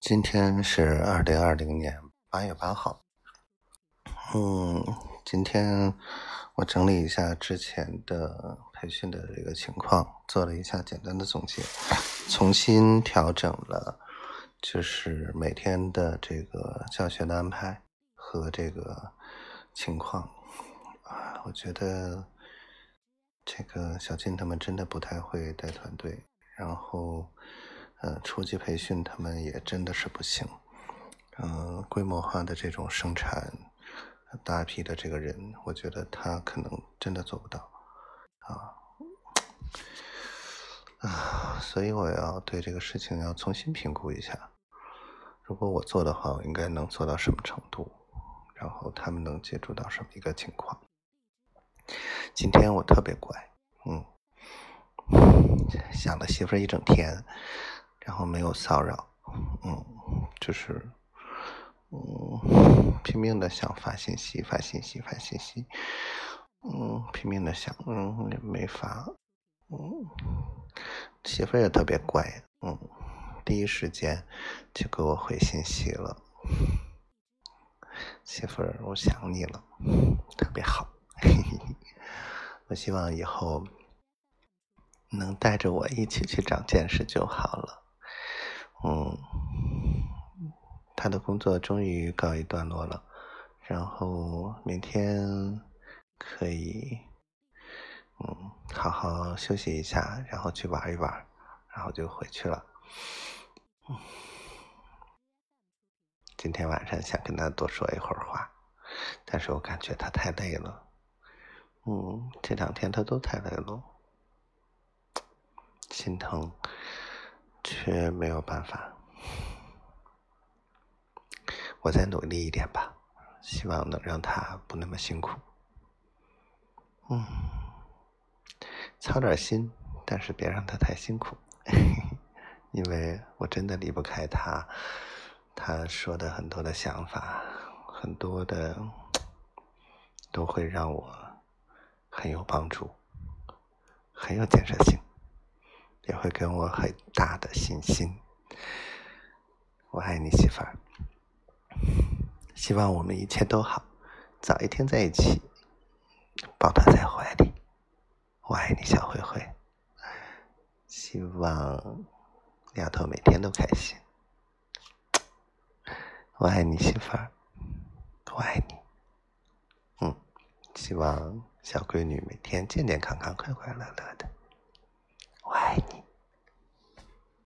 今天是二零二零年八月八号。嗯，今天我整理一下之前的培训的这个情况，做了一下简单的总结，重新调整了，就是每天的这个教学的安排和这个情况。啊，我觉得这个小静他们真的不太会带团队，然后。呃，初级培训他们也真的是不行，嗯，规模化的这种生产，大批的这个人，我觉得他可能真的做不到，啊，啊，所以我要对这个事情要重新评估一下，如果我做的话，我应该能做到什么程度，然后他们能接触到什么一个情况？今天我特别乖，嗯，想了媳妇儿一整天。然后没有骚扰，嗯，就是，嗯，拼命的想发信息，发信息，发信息，嗯，拼命的想，嗯，也没发，嗯，媳妇儿也特别乖，嗯，第一时间就给我回信息了，媳妇儿，我想你了，特别好，嘿嘿，我希望以后能带着我一起去长见识就好了。嗯，他的工作终于告一段落了，然后明天可以，嗯，好好休息一下，然后去玩一玩，然后就回去了。今天晚上想跟他多说一会儿话，但是我感觉他太累了。嗯，这两天他都太累了，心疼。却没有办法，我再努力一点吧，希望能让他不那么辛苦。嗯，操点心，但是别让他太辛苦，因为我真的离不开他。他说的很多的想法，很多的都会让我很有帮助，很有建设性。也会给我很大的信心。我爱你，媳妇儿。希望我们一切都好，早一天在一起，抱她在怀里。我爱你，小灰灰。希望丫头每天都开心。我爱你，媳妇儿。我爱你。嗯，希望小闺女每天健健康康、快快乐乐的。我爱你。